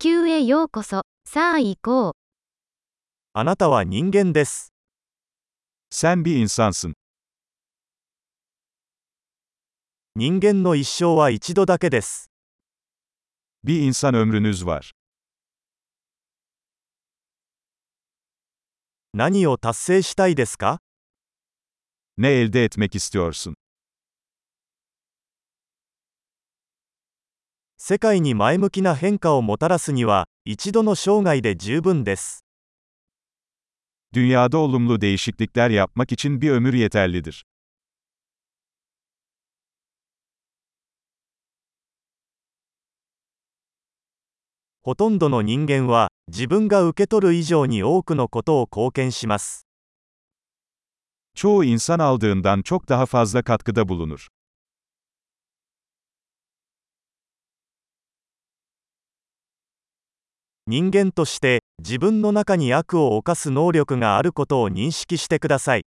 球へようこそ。さあ行こう。あなたは人間です。Sen bir insansın. 人間の一生は一度だけです。Bir insan ömrünüz var. 何を達成したいですか Ne elde etmek istiyorsun? 世界に前向きな変化をもたらすには、一度の生涯で十分です。Dünyada olumlu değişiklikler yapmak için bir ömür yeterlidir. ほとんどの人間は、自分が受け取る以上に多くのことを貢献します。Çoğu insan aldığından çok daha fazla katkıda bulunur. 人間として、自分の中に悪を犯す能力があることを認識してください。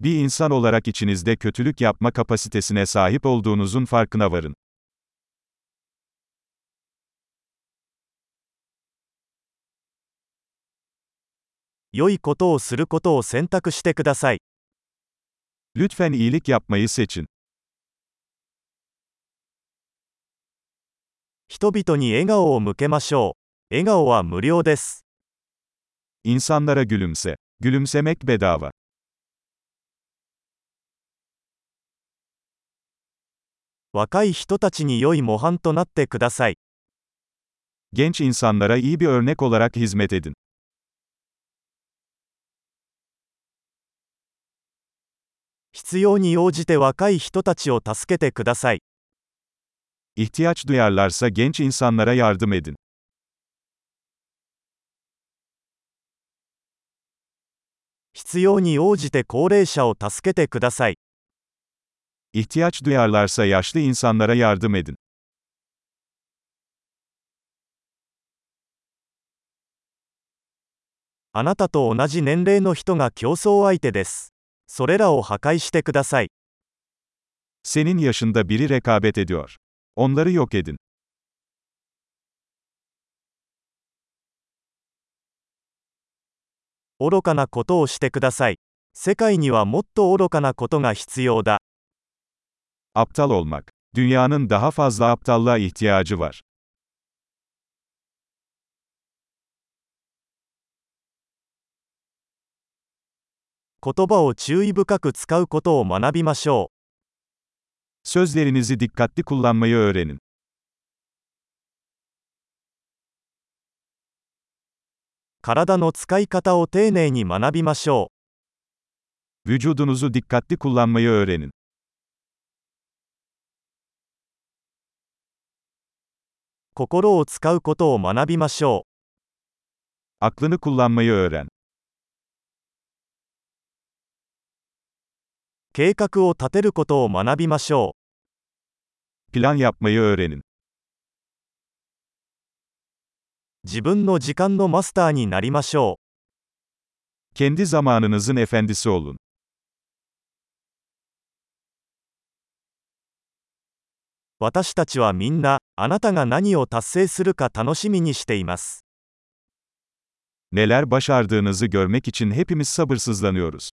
Bir insan olarak içinizde kötülük yapma kapasitesine sahip olduğunuzun farkına varın. 良いことをすることを選択してください。Lütfen iyilik yapmayı seçin. 人々に笑顔を向けましょう。笑顔は無料です。İnsanlara gülümse. Gülümsemek bedava. 若い人たちに良い模範となってください。Genç insanlara iyi bir örnek olarak hizmet edin. 必要に応じて若い人たちを助けてください。İhtiyaç duyarlarsa genç insanlara yardım edin. 必要に応じて高齢者を助けてください。 İhtiyaç duyarlarsa yaşlı insanlara yardım edin. あなたと同じ年齢の人が競争相手です。それらを破壊してください。 Senin yaşında biri rekabet ediyor. Onları yok edin. 愚かなことをしてください。世界にはもっと愚かなことが必要だ。Aptal olmak. Dünyanın daha fazla aptallığa ihtiyacı var. 言葉を注意深く使うことを学びましょう。Sözlerinizi dikkatli kullanmayı öğrenin. Vücudunuzu dikkatli kullanmayı öğrenin. Aklını kullanmayı öğren. 計画を立てることを学びましょう。Plan yapmayı öğrenin. 自分の時間のマスターになりましょう。Kendi zamanınızın efendisi olun. 私たちはみんな、あなたが何を達成するか楽しみにしています。Neler başardığınızı görmek için hepimiz sabırsızlanıyoruz.